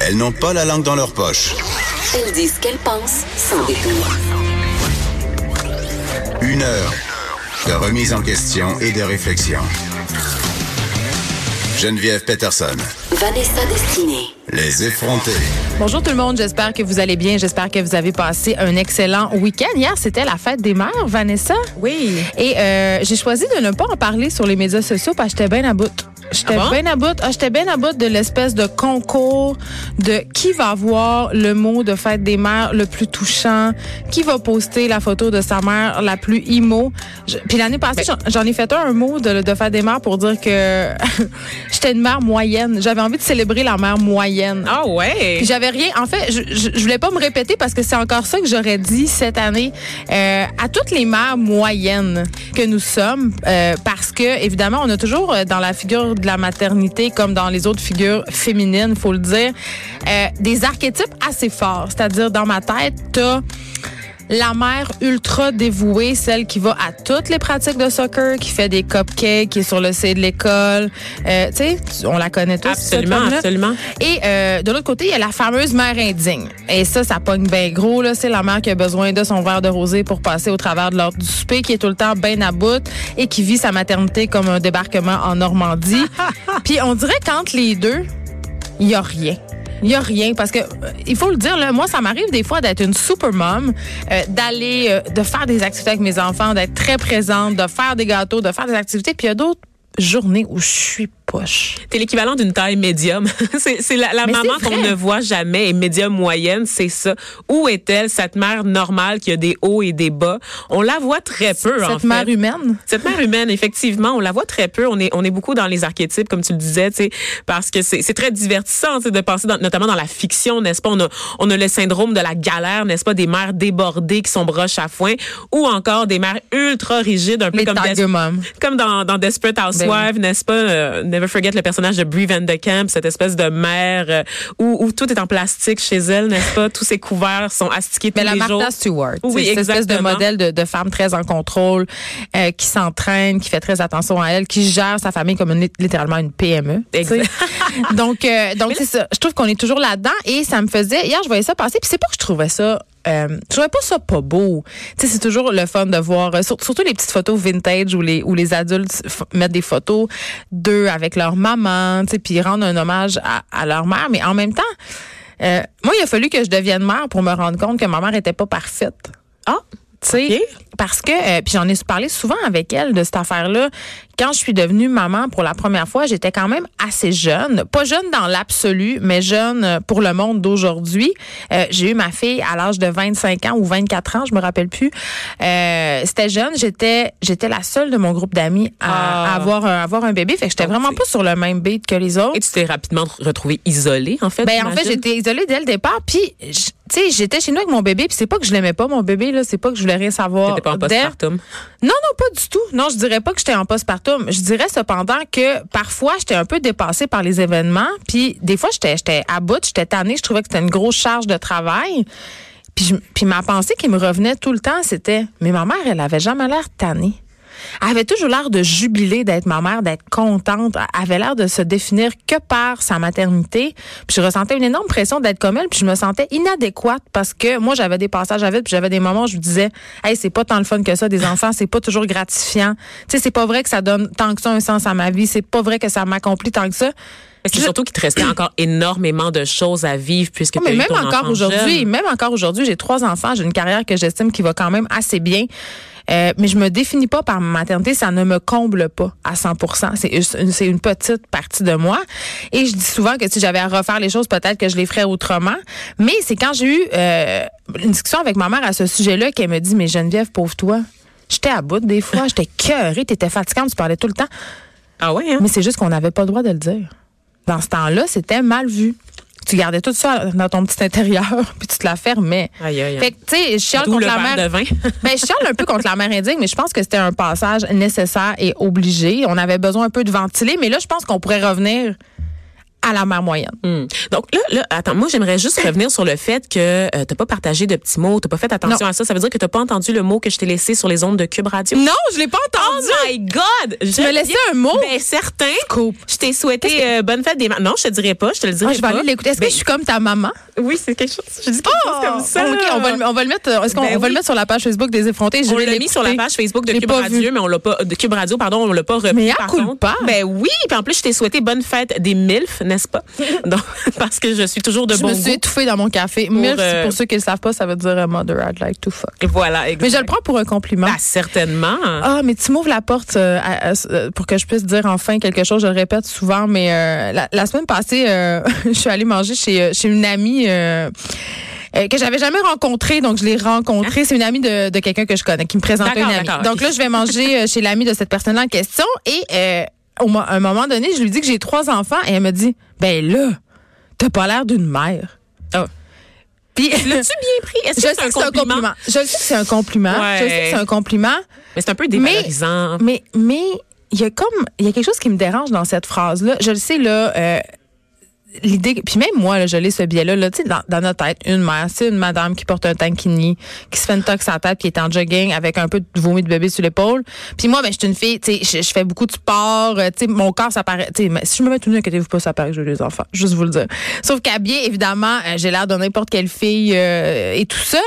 Elles n'ont pas la langue dans leur poche. Elles disent ce qu'elles pensent sans détour. Une heure de remise en question et de réflexion. Geneviève Peterson. Vanessa Destinée. Les effrontés. Bonjour tout le monde, j'espère que vous allez bien, j'espère que vous avez passé un excellent week-end. Hier, c'était la fête des mères, Vanessa. Oui. Et euh, j'ai choisi de ne pas en parler sur les médias sociaux parce que j'étais bien à bout. J'étais Ah bon? bien à bout. Ah, j'étais bien à bout de l'espèce de concours de qui va avoir le mot de fête des mères le plus touchant, qui va poster la photo de sa mère la plus imo. Je- Puis l'année passée, j'en- j'en ai fait un, un mot de, de fête des mères pour dire que j'étais une mère moyenne. J'avais envie de célébrer la mère moyenne. Ah ouais. J'avais rien. En fait, je, je, je voulais pas me répéter parce que c'est encore ça que j'aurais dit cette année euh, à toutes les mères moyennes que nous sommes, euh, parce que évidemment, on a toujours euh, dans la figure de la maternité, comme dans les autres figures féminines, faut le dire, euh, des archétypes assez forts. C'est-à-dire dans ma tête, t'as la mère ultra dévouée, celle qui va à toutes les pratiques de soccer, qui fait des cupcakes, qui est sur le C de l'école. Euh, tu sais, on la connaît tous. Absolument, absolument. Et euh, de l'autre côté, il y a la fameuse mère indigne. Et ça, ça pogne bien gros. là. C'est la mère qui a besoin de son verre de rosé pour passer au travers de l'heure du souper, qui est tout le temps bien à bout et qui vit sa maternité comme un débarquement en Normandie. Puis on dirait qu'entre les deux, il y a rien. Il y a rien parce que euh, il faut le dire là, moi ça m'arrive des fois d'être une super mom, euh, d'aller euh, de faire des activités avec mes enfants, d'être très présente, de faire des gâteaux, de faire des activités, puis il y a d'autres journées où je suis poche. T'es l'équivalent d'une taille médium. c'est la, maman qu'on ne voit jamais et médium moyenne, c'est ça. Où est-elle, cette mère normale qui a des hauts et des bas? On la voit très peu, en Cette fait. mère humaine? Cette mère humaine, effectivement, on la voit très peu. On est, on est beaucoup dans les archétypes, comme tu le disais, tu sais, parce que c'est très divertissant, de dans- notamment dans la fiction, n'est-ce pas? On a, on a le syndrome de la galère, n'est-ce pas? Des mères débordées qui sont broches à foin, ou encore des mères ultra rigides, un peu Les comme Des- dans, dans Desperate Housewives, n'est-ce pas? Euh, never forget le personnage de Brie Van de Camp, cette espèce de mère euh, où, où tout est en plastique chez elle, n'est-ce pas? Tous ses couverts sont astiqués tous Mais la les jours. Martha Stewart. Oui, c'est cette espèce de modèle de, de femme très en contrôle, euh, qui s'entraîne, qui fait très attention à elle, qui gère sa famille comme une, littéralement une PME. donc, euh, donc c'est ça. Je trouve qu'on est toujours là-dedans et ça me faisait. Hier, je voyais ça passer, puis c'est pas que je trouvais ça. Euh, je trouvais pas ça pas beau. C'est toujours le fun de voir, euh, sur- surtout les petites photos vintage où les adultes mettent des photos d'eux avec leur maman, tu puis rendre un hommage à, à leur mère. Mais en même temps, euh, moi, il a fallu que je devienne mère pour me rendre compte que ma mère était pas parfaite. Ah! Parce que, euh, puis j'en ai parlé souvent avec elle de cette affaire-là. Quand je suis devenue maman pour la première fois, j'étais quand même assez jeune. Pas jeune dans l'absolu, mais jeune euh, pour le monde d'aujourd'hui. Euh, j'ai eu ma fille à l'âge de 25 ans ou 24 ans, je me rappelle plus. Euh, C'était jeune. J'étais j'étais la seule de mon groupe d'amis à, Ah. avoir, un, avoir un bébé. Fait que j'étais vraiment pas sur le même beat que les autres. Et tu t'es rapidement retrouvée isolée, en fait? Ben en fait, j'étais isolée dès le départ. Puis, tu sais, j'étais chez nous avec mon bébé. Puis c'est pas que je l'aimais pas mon bébé là, c'est pas que je voulais rien savoir. T'étais pas en postpartum. Non, non, pas du tout. Non, je dirais pas que j'étais en postpartum. Je dirais cependant que parfois j'étais un peu dépassée par les événements. Puis des fois j'étais j'étais à bout, j'étais tannée. Je trouvais que c'était une grosse charge de travail. Puis, je- puis ma pensée qui me revenait tout le temps, c'était mais ma mère, elle avait jamais l'air tannée. Elle avait toujours l'air de jubiler d'être ma mère, d'être contente. Elle avait l'air de se définir que par sa maternité. Puis je ressentais une énorme pression d'être comme elle, puis je me sentais inadéquate parce que moi j'avais des passages à vide, puis j'avais des moments où je me disais, hey, c'est pas tant le fun que ça des enfants, c'est pas toujours gratifiant. Tu sais, c'est pas vrai que ça donne tant que ça un sens à ma vie, c'est pas vrai que ça m'accomplit tant que ça. C'est surtout qu'il te restait encore énormément de choses à vivre puisque Oh, mais eu même ton encore aujourd'hui, même encore aujourd'hui, j'ai trois enfants, j'ai une carrière que j'estime qui va quand même assez bien. Euh, mais je me définis pas par ma maternité, ça ne me comble pas à 100%. C'est une, c'est une petite partie de moi. Et je dis souvent que si j'avais à refaire les choses, peut-être que je les ferais autrement. Mais c'est quand j'ai eu euh, une discussion avec ma mère à ce sujet-là qu'elle me dit, mais Geneviève, pauvre toi, j'étais à bout des fois, j'étais cœurée, t'étais fatigante, tu parlais tout le temps. Ah ouais, hein? Mais c'est juste qu'on n'avait pas le droit de le dire. Dans ce temps-là, c'était mal vu. Tu gardais tout ça dans ton petit intérieur, puis tu te la fermais. Aïe, aïe, aïe. Fait que, tu sais, je chiale contre la mère. de vin. ben, je chiale un peu contre la mère indigne, mais je pense que c'était un passage nécessaire et obligé. On avait besoin un peu de ventiler, mais là, je pense qu'on pourrait revenir à la mère moyenne. Hmm. Donc là, là, attends, moi j'aimerais juste revenir sur le fait que euh, t'as pas partagé de petits mots, t'as pas fait attention Non. à ça. Ça veut dire que t'as pas entendu le mot que je t'ai laissé sur les ondes de Cube Radio? Non, je l'ai pas Oh entendu. my God! Tu me laissais un mot? Ben certain. Scoop. Je t'ai souhaité euh, bonne fête des. Non, je te dirais pas, je te le dirai Ah, je vais pas. aller l'écouter. Est-ce Ben, que je suis comme ta maman? Oui, c'est quelque chose. Je dis quelque chose comme ça. OK, on va, le, on va le mettre. Est-ce qu'on Ben va le mettre sur la page Facebook des effrontés? Je On vais l'a mis sur la page Facebook de Je l'ai Cube pas Radio, vu. mais on l'a pas de Cube Radio, pardon, on l'a pas repris. Mais à coup part. Ben oui, puis en plus je t'ai souhaité bonne fête des milfs, n'est-ce pas? Donc parce que je suis toujours de Je bon me suis étouffée dans mon café. C'est euh, pour ceux qui ne le savent pas, ça veut dire euh, mother I'd like to fuck. Voilà, Mais je le prends pour un compliment. Ah, certainement. Ah, mais tu m'ouvres la porte euh, à- à- euh, pour que je puisse dire enfin quelque chose. Je le répète souvent, mais euh, la, la semaine passée, euh, je suis allée manger chez, euh, chez une amie. euh, euh, que j'avais jamais rencontrée, donc je l'ai rencontrée. C'est une amie de, de quelqu'un que je connais, qui me présentait une amie. Donc là, je vais manger euh, chez l'amie de cette personne-là en question. Et euh, au à un moment donné, je lui dis que j'ai trois enfants et elle me dit, ben là, t'as pas l'air d'une mère. Ah. Puis, L'as-tu bien pris? Est-ce je que sais c'est un que c'est un compliment? compliment. Je sais que c'est un compliment. Je sais que c'est un compliment. Mais c'est un peu dévalorisant. Mais mais il y a comme il y a quelque chose qui me dérange dans cette phrase là. Je le sais là. euh, L'idée, puis même moi, là, je l'ai ce biais-là, là, tu sais, dans, dans notre tête, une mère, c'est une madame qui porte un tankini, qui se fait une tox la tête, qui est en jogging avec un peu de vomi de bébé sur l'épaule. Puis moi, ben, je suis une fille, tu sais, je, fais beaucoup de sport, euh, tu sais, mon corps, ça paraît, tu sais, si je me mets tout nu, inquiétez-vous pas, ça paraît que j'ai des enfants, juste vous le dire. Sauf qu'habillée, évidemment, euh, j'ai l'air de n'importe quelle fille euh, et tout ça.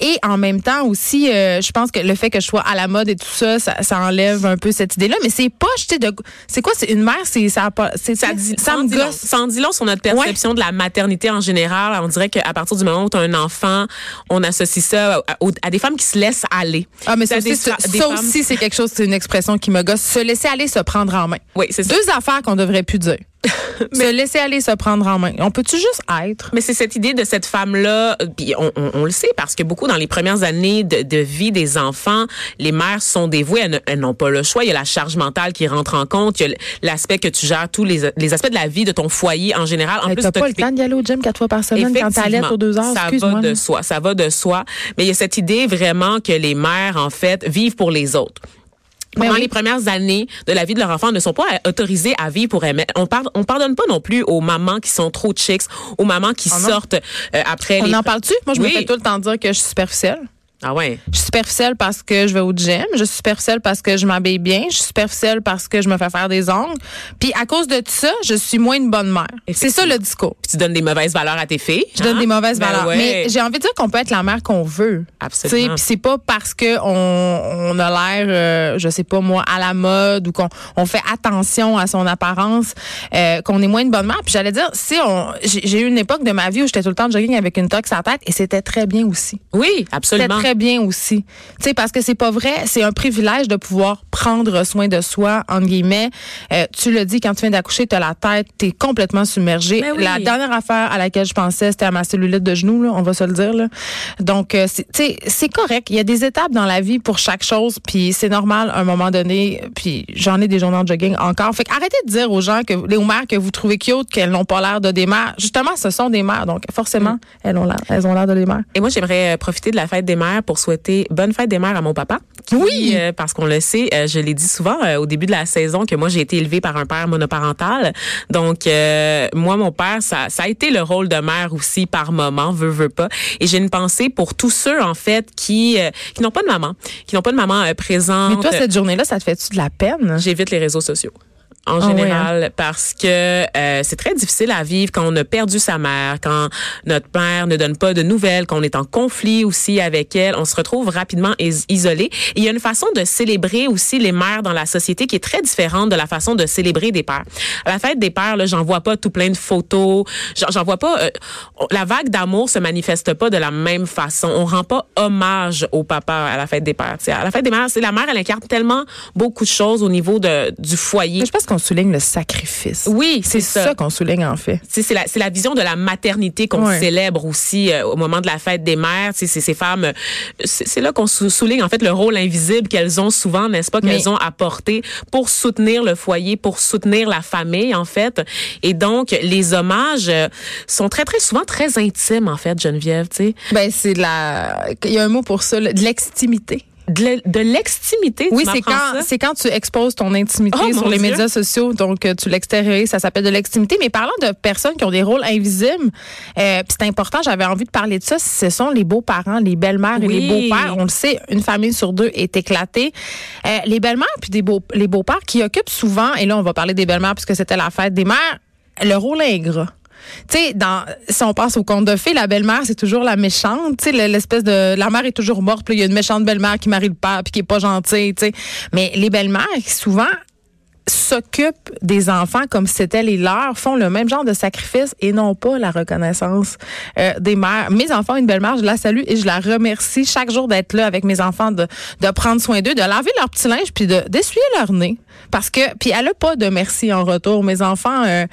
Et en même temps aussi, euh, je pense que le fait que je sois à la mode et tout ça, ça, ça enlève un peu cette idée-là. Mais c'est pas, tu sais, de, c'est quoi, c'est une mère, c'est ça, Ça, dit, ça ça, me en gosse. ça notre perception de la maternité en général. On dirait qu'à partir du moment où tu as un enfant, on associe ça à, des femmes qui se laissent aller. Ah, mais ça, des ça, fa- des ça femmes- aussi, c'est quelque chose, c'est une expression qui me gosse. Se laisser aller, se prendre en main. Oui, c'est ça. Deux affaires qu'on devrait plus dire. se laisser aller, se prendre en main. On peut-tu juste être? Mais c'est cette idée de cette femme-là, puis on, on- on le sait parce que beaucoup dans les premières années de, de vie des enfants, les mères sont dévouées, elles, n'ont pas le choix. Il y a la charge mentale qui rentre en compte, il y a l'aspect que tu gères tous les, les aspects de la vie de ton foyer en général. En Hey, plus, T'as pas le temps d'y aller au gym quatre fois par semaine quand t'allais aux deux heures? Ça va de soi, ça va de soi. Mais il y a cette idée vraiment que les mères, en fait, vivent pour les autres. Pendant oui. les premières années de la vie de leur enfant, ne sont pas autorisées à vivre pour aimer. On pardonne, on pardonne pas non plus aux mamans qui sont trop chicks, aux mamans qui Oh non. sortent euh, après On les... en parle-tu? Moi, je me fais tout le temps dire que je suis superficielle. Ah ouais? Je suis superficielle parce que je vais au gym. Je suis superficielle parce que je m'habille bien. Je suis superficielle parce que je me fais faire des ongles. Puis à cause de tout ça, je suis moins une bonne mère. C'est ça le discours. Puis tu donnes des mauvaises valeurs à tes filles? Je donne hein? des mauvaises Ben valeurs. ouais. Mais j'ai envie de dire qu'on peut être la mère qu'on veut. Absolument. Puis c'est pas parce que on, on a l'air, euh, je sais pas moi, à la mode ou qu'on on fait attention à son apparence euh, qu'on est moins une bonne mère. Puis j'allais dire, si on, j'ai eu une époque de ma vie où j'étais tout le temps de jogging avec une tox à la tête et c'était très bien aussi. Oui, absolument. Très bien aussi. Tu sais, parce que c'est pas vrai, c'est un privilège de pouvoir prendre soin de soi, entre guillemets. Euh, tu le dis, quand tu viens d'accoucher, t'as la tête, t'es complètement submergée. Mais oui. La dernière affaire à laquelle je pensais, c'était à ma cellulite de genou, là, on va se le dire. Là. Donc, euh, c'est- tu sais, c'est correct. Il y a des étapes dans la vie pour chaque chose, puis c'est normal à un moment donné. Puis j'en ai des journées en jogging encore. Fait arrêtez de dire aux gens, que les mères que vous trouvez cute, qu'elles n'ont pas l'air de des mères. Justement, ce sont des mères, donc forcément, Mm. elles ont l'air, elles ont l'air de des mères. Et moi, j'aimerais euh, profiter de la fête des mères pour souhaiter bonne fête des mères à mon papa. qui, Oui. euh, parce qu'on le sait, euh, je l'ai dit souvent euh, au début de la saison que moi, j'ai été élevée par un père monoparental. Donc, moi, mon père, ça, ça a été le rôle de mère aussi par moment, veut, veut pas. Et j'ai une pensée pour tous ceux, en fait, qui, qui n'ont pas de maman, qui n'ont pas de maman présente. Mais toi, cette journée-là, ça te fait-tu de la peine? J'évite les réseaux sociaux. En Ah général, parce que euh, c'est très difficile à vivre quand on a perdu sa mère, quand notre mère ne donne pas de nouvelles, qu'on est en conflit aussi avec elle, on se retrouve rapidement is- isolé. Et il y a une façon de célébrer aussi les mères dans la société qui est très différente de la façon de célébrer des pères. À la fête des pères, là, j'en vois pas tout plein de photos, j'en j'en vois pas. euh, la vague d'amour se manifeste pas de la même façon. On rend pas hommage au papa à la fête des pères. T'sais, à la fête des mères, c'est la mère, elle incarne tellement beaucoup de choses au niveau de du foyer. Mais je pense qu'on souligne le sacrifice. Oui, C'est ça, qu'on souligne, en fait. C'est la, c'est la vision de la maternité qu'on Ouais. célèbre aussi euh, au moment de la fête des mères. C'est ces femmes, c'est là qu'on sou- souligne en fait le rôle invisible qu'elles ont souvent, n'est-ce pas, qu'elles ont apporté pour soutenir le foyer, pour soutenir la famille en fait. Et donc les hommages euh, sont très très souvent très intimes en fait, Geneviève. Tu sais. Ben, c'est de la. Il y a un mot pour ça, de l'extimité. De, l'extimité. Oui, c'est quand c'est quand tu exposes ton intimité Oh, sur les Dieu. médias sociaux, donc euh, tu l'extériorises, ça s'appelle de l'extimité. Mais parlant de personnes qui ont des rôles invisibles, euh, puis c'est important, j'avais envie de parler de ça. Ce sont les beaux-parents, les belles-mères et Oui. les beaux-pères. On le sait, une famille sur deux est éclatée. Euh, les belles-mères puis des beaux les beaux-pères qui occupent souvent, et là on va parler des belles-mères puisque c'était la fête des mères, le rôle ingrat. Tu sais, dans, si on passe au conte de fées, la belle-mère, c'est toujours la méchante. Tu sais, le- l'espèce de, la mère est toujours morte, il y a une méchante belle-mère qui marie le père, puis qui est pas gentille, tu sais. Mais les belles-mères, souvent, s'occupent des enfants comme si c'était les leurs, font le même genre de sacrifice et non pas la reconnaissance euh, des mères. Mes enfants, ont une belle-mère, je la salue et je la remercie chaque jour d'être là avec mes enfants, de, de prendre soin d'eux, de laver leur petit linge puis de d'essuyer leur nez. Parce que, puis elle a pas de merci en retour. Mes enfants, euh,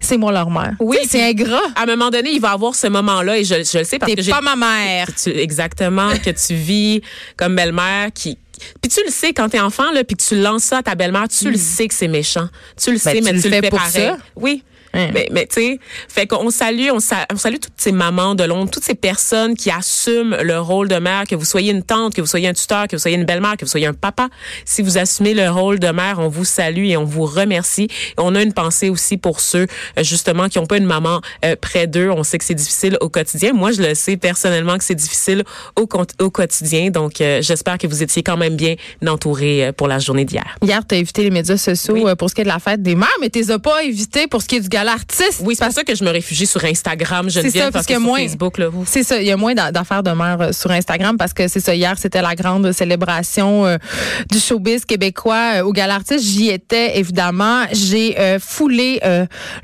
c'est moi leur mère. Oui, c'est ingrat. À un moment donné, il va avoir ce moment-là et je, je le sais parce que j'ai pas ma mère. tu- exactement que tu vis comme belle-mère qui puis tu le sais quand t'es enfant là puis que tu lances ça à ta belle-mère, tu le sais que c'est méchant. Tu le Hmm. Ben, sais mais tu le fais pour pareil. ça? Oui. Mais, mais tu sais, fait qu'on salue, on, sa- on salue toutes ces mamans de Londres, toutes ces personnes qui assument le rôle de mère, que vous soyez une tante, que vous soyez un tuteur, que vous soyez une belle-mère, que vous soyez un papa. Si vous assumez le rôle de mère, on vous salue et on vous remercie. Et on a une pensée aussi pour ceux, euh, justement, qui n'ont pas une maman euh, près d'eux. On sait que c'est difficile au quotidien. Moi, je le sais personnellement que c'est difficile au, quotidien. Donc, euh, j'espère que vous étiez quand même bien entourés euh, pour la journée d'hier. Hier, tu as évité les médias sociaux Oui. pour ce qui est de la fête des mères, mais tu les as pas évités pour ce qui est du Oui, c'est pour ça que je me réfugie sur Instagram, Geneviève, ça, parce parce que, que sur moi- Facebook, là, vous. C'est ça, il y a moins d'a- d'affaires de mère euh, sur Instagram parce que c'est ça. Hier, c'était la grande célébration euh, du showbiz québécois euh, au Gala Artiste. J'y étais évidemment. J'ai euh, foulé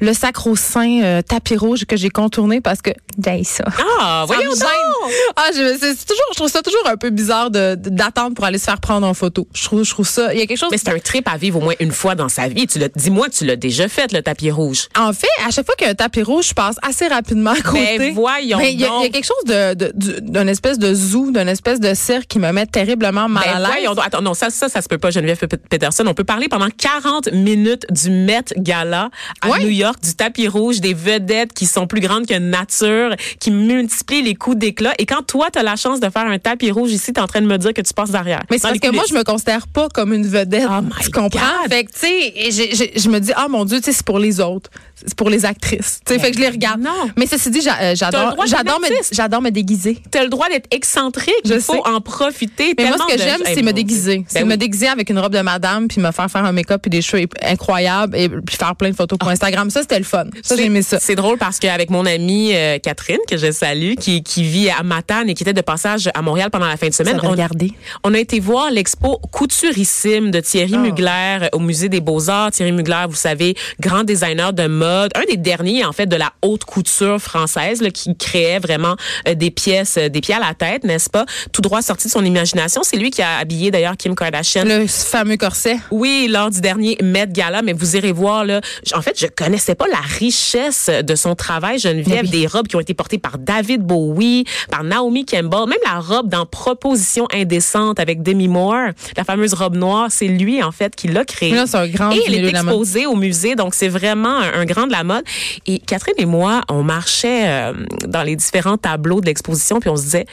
le sacro-saint tapis rouge que j'ai contourné parce que j'ai ça. Ah, Ça me voyons donc! Ah, je, c'est toujours, je trouve ça toujours un peu bizarre d'attendre pour aller se faire prendre en photo. Je trouve, je trouve ça. Il y a quelque chose. Mais c'est un trip à vivre au moins une fois dans sa vie. Tu dis-moi, tu l'as déjà fait, le tapis rouge. En fait, à chaque fois qu'il y a un tapis rouge, je passe assez rapidement à côté. Ben, voyons Mais il y, a- donc. il y a quelque chose de, de- du- d'un espèce de zoo, d'un espèce de cirque qui me met terriblement mal Ben, à l'aise. voyons donc. Attends, non, ça, ça, ça se peut pas, Geneviève Pe- Peterson. On peut parler pendant 40 minutes du Met Gala à Ouais. New York, du tapis rouge, des vedettes qui sont plus grandes que nature, qui multiplient les coups d'éclat. Et quand toi, tu as la chance de faire un tapis rouge ici, tu es en train de me dire que tu passes derrière. Mais c'est Dans parce les que moi, coulisses. je me considère pas comme une vedette. Oh my tu comprends? God. Fait que, tu sais, et j'ai- j'ai- je me dis, ah mon Dieu, tu sais, c'est pour les autres. C'est pour les actrices. Tu sais, fait que je les regarde. non. Mais ceci dit, euh, j'adore, j'adore me, j'adore me déguiser. T'as le droit d'être excentrique. Je Il faut sais. en profiter. Mais moi, ce que de- j'aime, c'est me déguiser. Ben c'est oui. me déguiser avec une robe de madame, puis me faire faire un make-up et des cheveux incroyables, et puis faire plein de photos pour Instagram. Ça, c'était le fun. Ça, j'ai aimé ça. C'est drôle parce qu'avec mon amie euh, Catherine, que je salue, qui, qui vit à Matane et qui était de passage à Montréal pendant la fin de semaine, on, regardez. on a été voir l'expo Couturissime de Thierry Ah. Mugler euh, au Musée des Beaux-Arts. Thierry Mugler, vous savez, grand designer de mode, un des derniers, en fait, de la haute couture française, là, qui créait vraiment euh, des pièces, euh, des pieds à la tête, n'est-ce pas? Tout droit sorti de son imagination. C'est lui qui a habillé, d'ailleurs, Kim Kardashian Le fameux corset. oui, lors du dernier Met Gala, mais vous irez voir là. En fait, je connaissais pas la richesse de son travail, Geneviève, oui. des robes qui ont été portées par David Bowie, par Naomi Campbell, même la robe dans Proposition indécente avec Demi Moore, la fameuse robe noire, c'est lui en fait qui l'a créée. Là, c'est un grand Et elle est exposée au musée, donc c'est vraiment un, un grand la mode. Et Catherine et moi, on marchait euh, dans les différents tableaux de l'exposition, puis on se disait,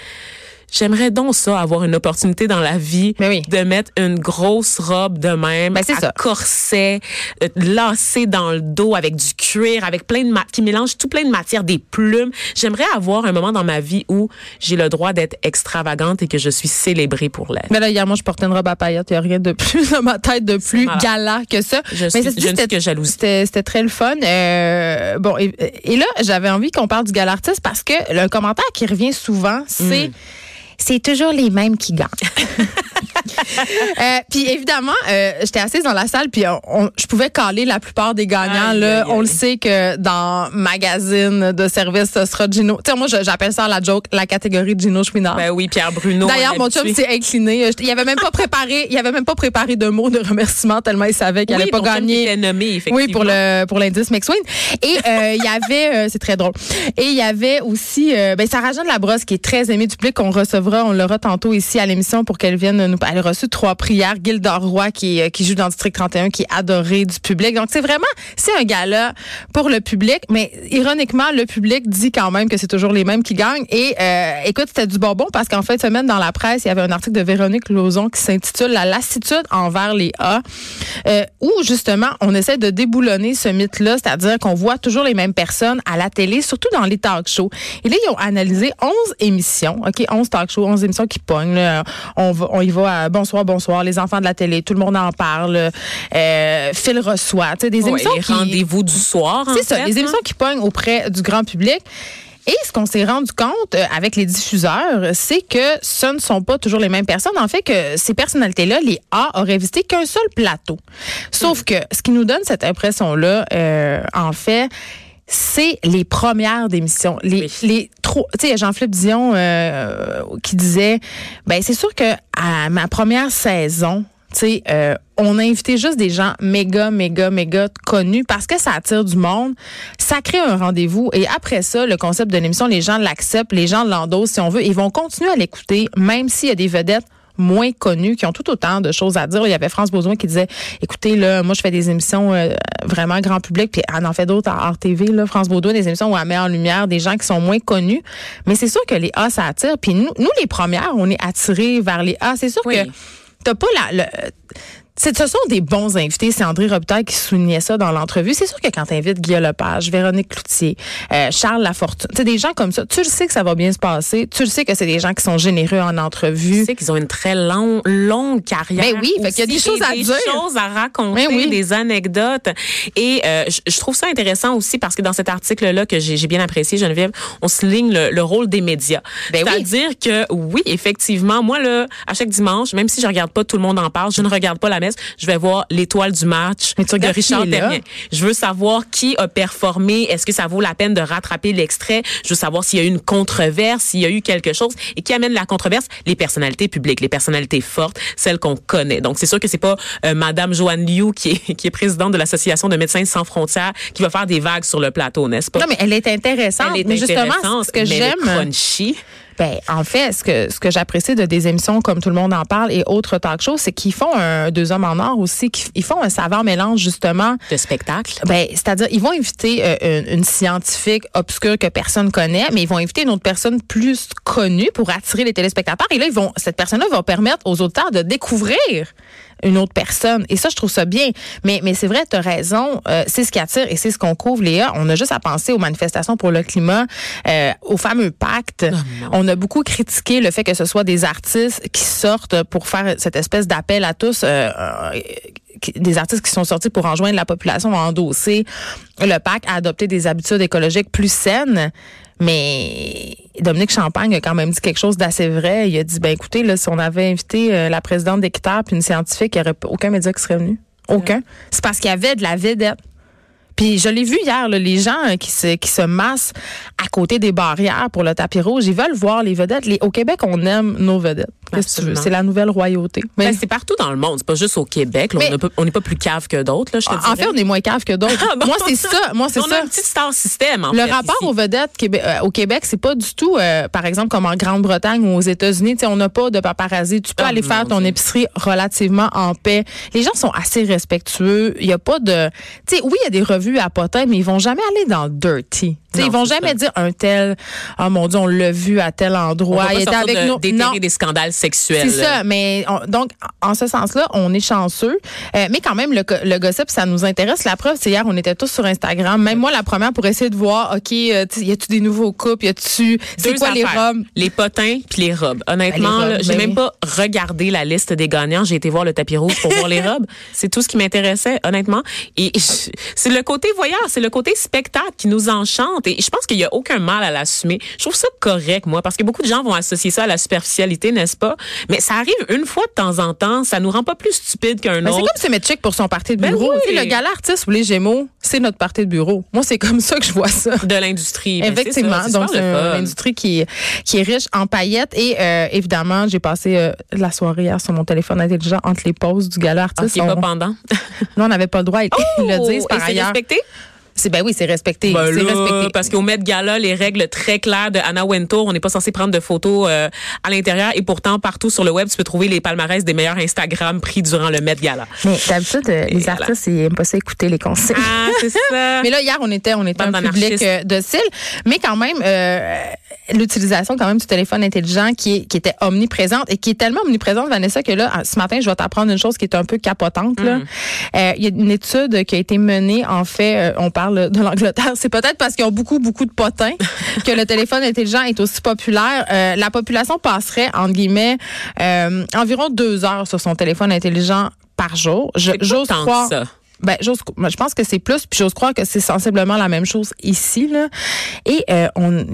j'aimerais donc ça, avoir une opportunité dans la vie Mais oui. de mettre une grosse robe de même, Ben, à ça. corset, euh, lacé dans le dos avec du cuir, avec plein de qui mélange tout plein de matières, des plumes. J'aimerais avoir un moment dans ma vie où j'ai le droit d'être extravagante et que je suis célébrée pour l'être. Mais là, hier, moi, je portais une robe à paillettes. Il n'y a rien de plus dans ma tête de plus gala que ça. Je Mais suis- je ne suis c'était- que jalouse. C'était c'était très le fun. Euh, bon, et, et là, j'avais envie qu'on parle du gala artiste parce que le commentaire qui revient souvent, c'est Mm. C'est toujours les mêmes qui gagnent. Euh, puis évidemment, euh, j'étais assise dans la salle, puis on- on- je pouvais caler la plupart des gagnants. Aïe, là, aïe, on le sait que dans magazine de service, ce sera Gino. Tu sais, moi, j'appelle ça la joke, la catégorie de Gino Chouinard. Ben oui, Pierre Bruno. D'ailleurs, mon chum s'est incliné. Il avait même pas préparé, il avait même pas préparé de mots de remerciement tellement il savait qu'il oui, allait pas gagner. était nommé, effectivement. Oui, pour le pour l'indice McSween. Et euh, il y avait, c'est très drôle. Et il y avait aussi, ben Sarah Jeanne Labrosse qui est très aimée du public qu'on recevra on l'aura tantôt ici à l'émission pour qu'elle vienne nous. A reçu trois prières. Gilda Roy qui, euh, qui joue dans District 31, qui est adorée du public. Donc c'est vraiment, c'est un gala pour le public, mais ironiquement, le public dit quand même que c'est toujours les mêmes qui gagnent. Et euh, écoute, c'était du bonbon parce qu'en fait, semaine dans la presse, il y avait un article de Véronique Lauzon qui s'intitule La lassitude envers les A, euh, où justement on essaie de déboulonner ce mythe-là, c'est-à-dire qu'on voit toujours les mêmes personnes à la télé, surtout dans les talk shows. Et là, ils ont analysé 11 émissions, OK, 11 talk shows, 11 émissions qui pognent. là. On, va, on y va à Bonsoir, bonsoir, les enfants de la télé, tout le monde en parle. Euh, Phil reçoit, tu sais, des Ouais, émissions les qui... rendez-vous du soir. C'est ça, fait, les hein. émissions qui pognent auprès du grand public. Et ce qu'on s'est rendu compte euh, avec les diffuseurs, c'est que ce ne sont pas toujours les mêmes personnes. En fait, que ces personnalités-là, les A, auraient visité qu'un seul plateau. Sauf que ce qui nous donne cette impression-là, euh, en fait, c'est les premières d'émissions. Les, Oui. les tu sais, Jean-Philippe Dion euh, qui disait, ben c'est sûr que à ma première saison, tu euh, on a invité juste des gens méga, méga, méga connus parce que ça attire du monde. Ça crée un rendez-vous. Et après ça, le concept de l'émission, les gens l'acceptent, les gens l'endossent si on veut. Ils vont continuer à l'écouter, même s'il y a des vedettes moins connues qui ont tout autant de choses à dire. Il y avait France Baudouin qui disait écoutez là moi je fais des émissions euh, vraiment grand public puis elle en fait d'autres à RTV là France Baudouin des émissions où elle met en lumière des gens qui sont moins connus mais c'est sûr que les A ça attire puis nous nous les premières on est attirés vers les A c'est sûr Oui. que t'as pas la le, ce sont des bons invités. C'est André Robitaille qui soulignait ça dans l'entrevue. C'est sûr que quand tu invites Guy Lepage, Véronique Cloutier, euh, Charles Lafortune, tu sais, des gens comme ça, tu le sais que ça va bien se passer. Tu le sais que c'est des gens qui sont généreux en Tu entrevue. sais qu'ils ont une très long, longue carrière. Ben oui, qu'il y a des choses à des dire. choses à raconter, Ben oui. des anecdotes. Et euh, je, trouve ça intéressant aussi parce que dans cet article-là que j'ai bien apprécié, Geneviève, on souligne le, le rôle des médias. Ben oui. C'est-à-dire que oui, effectivement, moi là, à chaque dimanche, même si je regarde pas tout le monde en parle, je ne regarde pas la je vais voir l'étoile du match Mais tu de Richard. Terrien. Je veux savoir qui a performé. Est-ce que ça vaut la peine de rattraper l'extrait? Je veux savoir s'il y a eu une controverse, s'il y a eu quelque chose. Et qui amène la controverse? Les personnalités publiques, les personnalités fortes, celles qu'on connaît. Donc, c'est sûr que c'est pas euh, Madame Joanne Liu, qui est, qui est présidente de l'Association de médecins sans frontières, qui va faire des vagues sur le plateau, n'est-ce pas? Non, mais elle est intéressante. Elle est mais justement, intéressante, ce que j'aime. Ben, en fait, ce que, ce que j'apprécie de des émissions comme Tout le monde en parle et autres talk shows, c'est qu'ils font un deux hommes en or aussi, qu'ils ils font un savant mélange, justement. de spectacle. Ben, c'est-à-dire, ils vont inviter euh, une, une scientifique obscure que personne connaît, mais ils vont inviter une autre personne plus connue pour attirer les téléspectateurs. Et là, ils vont, cette personne-là va permettre aux auteurs de découvrir une autre personne. Et ça, je trouve ça bien. Mais, mais c'est vrai, tu as raison. euh, c'est ce qui attire et c'est ce qu'on couvre, Léa. On a juste à penser aux manifestations pour le climat, euh, au fameux pacte. non. On a beaucoup critiqué le fait que ce soit des artistes qui sortent pour faire cette espèce d'appel à tous. euh, euh, des artistes qui sont sortis pour enjoindre la population à endosser le pacte, à adopter des habitudes écologiques plus saines. Mais Dominique Champagne a quand même dit quelque chose d'assez vrai. Il a dit, ben écoutez, là, si on avait invité euh, la présidente d'Équiterre puis une scientifique, il n'y aurait aucun média qui serait venu. Aucun. C'est parce qu'il y avait de la vedette. Puis je l'ai vu hier, là, les gens euh, qui se, massent à côté des barrières pour le tapis rouge, ils veulent voir les vedettes. Au Québec, on aime nos vedettes. C'est la nouvelle royauté. Mais Ben, c'est partout dans le monde. C'est pas juste au Québec. là. On n'est pas, on plus cave que d'autres, te en fait, on est moins cave que d'autres. Ah bon? Moi, c'est ça. Moi, c'est on ça. a un petit star système, en Le fait, rapport ici. aux vedettes euh, au Québec, c'est pas du tout, euh, par exemple, comme en Grande-Bretagne ou aux États-Unis. On n'a pas de paparazzi. Tu peux Ah, aller faire ton Dieu. épicerie relativement en paix. Les gens sont assez respectueux. Il y a pas de, tu sais, oui, il y a des revues à potin, mais ils vont jamais aller dans le dirty. Non, ils vont jamais ça. dire un tel, oh mon Dieu, on l'a vu à tel endroit. il était avec de- nous. d'éterrer des scandales sexuels. C'est ça, mais on- donc en ce sens-là, on est chanceux, Euh, mais quand même le, gossip ça nous intéresse. La preuve, c'est hier on était tous sur Instagram, même moi la première pour essayer de voir, ok, euh, y a-tu des nouveaux couples, y a-tu, c'est quoi les robes? Les potins puis les robes. Honnêtement, Ben, robes, j'ai ben même pas regardé la liste des gagnants. J'ai été voir le tapis rouge pour voir les robes. C'est tout ce qui m'intéressait, honnêtement. Et c'est le côté voyeur, c'est le côté spectacle qui nous enchante. Et je pense qu'il y a aucun mal à l'assumer. Je trouve ça correct, moi, parce que beaucoup de gens vont associer ça à la superficialité, n'est-ce pas? Mais ça arrive une fois de temps en temps. Ça nous rend pas plus stupides qu'un Ben, c'est autre. comme se mettre pour son parti de Ben bureau. oui. Le gala artiste ou les Gémeaux, c'est notre parti de bureau. Moi, c'est comme ça que je vois ça. de l'industrie. Ben, c'est Effectivement. ça, c'est Donc, c'est une industrie qui, qui est riche en paillettes. Et euh, évidemment, j'ai passé euh, la soirée hier sur mon téléphone intelligent entre les pauses du gala Ah, artiste. qui est pas On- pendant. Là, on n'avait pas le droit. Ils le disent Oh, par et c'est ailleurs. respecté? C'est ben oui, c'est respecté. Ben c'est respecté. Parce qu'au Met Gala, les règles très claires de Anna Wintour, on n'est pas censé prendre de photos euh, à l'intérieur et pourtant partout sur le web, tu peux trouver les palmarès des meilleurs Instagram pris durant le Met Gala. Mais d'habitude, euh, les voilà. artistes, ils aiment pas ça écouter les conseils. Ah, c'est ça. Mais là, hier, on était, on était Bande un public euh, docile. Mais quand même, euh, l'utilisation quand même du téléphone intelligent qui, est, qui était omniprésente et qui est tellement omniprésente, Vanessa, que là, ce matin, je vais t'apprendre une chose qui est un peu capotante. là. Mm. Euh, Il y a une étude qui a été menée, en fait, euh, on parle de l'Angleterre. C'est peut-être parce qu'ils ont beaucoup, beaucoup de potins que le téléphone intelligent est aussi populaire. Euh, la population passerait, entre guillemets, euh, environ deux heures sur son téléphone intelligent par jour. J'ose croire. ça. Ben, j'ose, moi, je pense que c'est plus, puis j'ose croire que c'est sensiblement la même chose ici. Là. Et euh, on,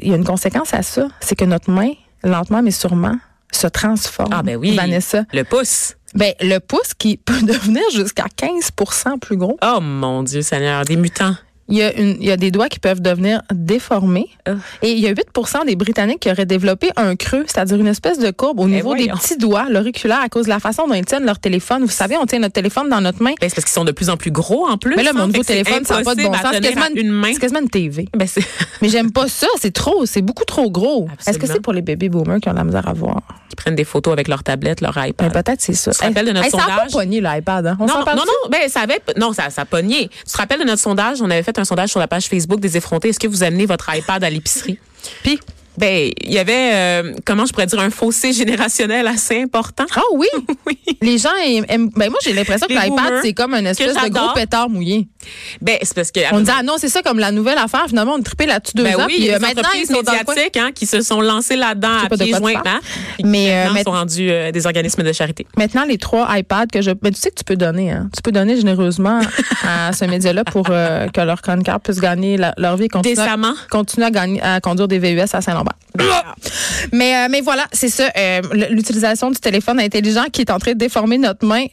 il y a une conséquence à ça, c'est que notre main, lentement mais sûrement, se transforme. Ah ben oui. Vanessa. Le pouce. Ben, le pouce qui peut devenir jusqu'à 15% plus gros. Oh mon Dieu Seigneur, des mutants. Il y, a une, il y a des doigts qui peuvent devenir déformés. Et il y a 8 des Britanniques qui auraient développé un creux, c'est-à-dire une espèce de courbe au niveau des petits doigts, l'auriculaire, à cause de la façon dont ils tiennent leur téléphone. Vous savez, on tient notre téléphone dans notre main. Ben, c'est parce qu'ils sont de plus en plus gros en plus. Mais là, mon hein, nouveau que c'est téléphone, ça n'a pas de bon sens. C'est quasiment, une main. c'est quasiment une TV. Ben, Mais j'aime pas ça, c'est trop, c'est beaucoup trop gros. Est-ce que c'est pour les bébés boomers qui ont la misère à voir? Ils prennent des photos avec leur tablette, leur Ben, iPad. peut-être c'est ça. Tu te rappelles de notre Ça a pas sondage? pogné l'iPad, hein? On non, non, non, non, ben, ça avait, non, ça, ça a pogné. Tu te rappelles de notre sondage? On avait fait un sondage sur la page Facebook des effrontés. Est-ce que vous amenez votre iPad à l'épicerie? Puis, Ben, il y avait, euh, comment je pourrais dire, un fossé générationnel assez important. ah oui, oui. les gens aiment, ben moi j'ai l'impression que l'iPad c'est comme un espèce de gros pétard mouillé. Ben, c'est parce que. On disait ah non, c'est ça comme la nouvelle affaire, finalement on trippait là-dessus deux Ben ans oui, puis il y euh, a des maintenant ils entreprises sont le coin. médiatiques hein, qui se sont lancées là-dedans à pieds joints. Hein, Mais, euh, maintenant mais- sont rendus euh, des organismes de charité. Maintenant les trois iPads que je ben tu sais que tu peux donner hein. Tu peux donner généreusement à ce média-là pour euh, que leurs chroniqueurs puissent gagner la- leur vie et continuer, à- Décemment. continuer à gagner à conduire des VUS à Saint-Lambert. Mais, euh, mais voilà, c'est ça. euh, L'utilisation du téléphone intelligent qui est en train de déformer notre main.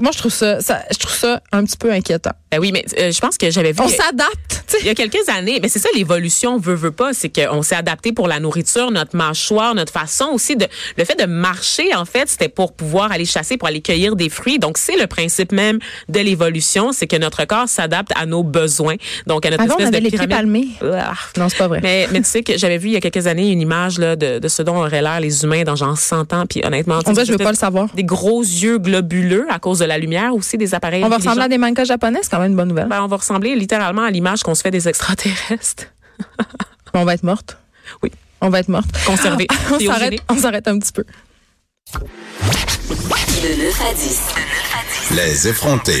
Moi, je trouve ça, ça, je trouve ça un petit peu inquiétant. Ben oui, mais euh, je pense que j'avais vu. On s'adapte. tu sais. Il y a quelques années, mais c'est ça l'évolution veut veut pas, c'est qu'on s'est adapté pour la nourriture, notre mâchoire, notre façon aussi de le fait de marcher en fait, c'était pour pouvoir aller chasser, pour aller cueillir des fruits. Donc c'est le principe même de l'évolution, c'est que notre corps s'adapte à nos besoins. Donc à notre Avant, on espèce avait de les pieds palmés. Ah. Non, c'est pas vrai. Mais, mais tu sais que j'avais vu il y a quelques années une image là, de, de ce dont auraient l'air les humains dans genre 100 ans. Puis honnêtement, On dirait, je veux pas le savoir. Des gros yeux globuleux à cause de la lumière aussi des appareils. On va ressembler à des mangas japonais, c'est quand même une bonne nouvelle. Ben, on va ressembler littéralement à l'image qu'on se fait des extraterrestres. on va être morte. Oui. On va être morte. Conservé. on s'arrête, Cryogénique. on s'arrête un petit peu. De 9 à 10. Les effrontés.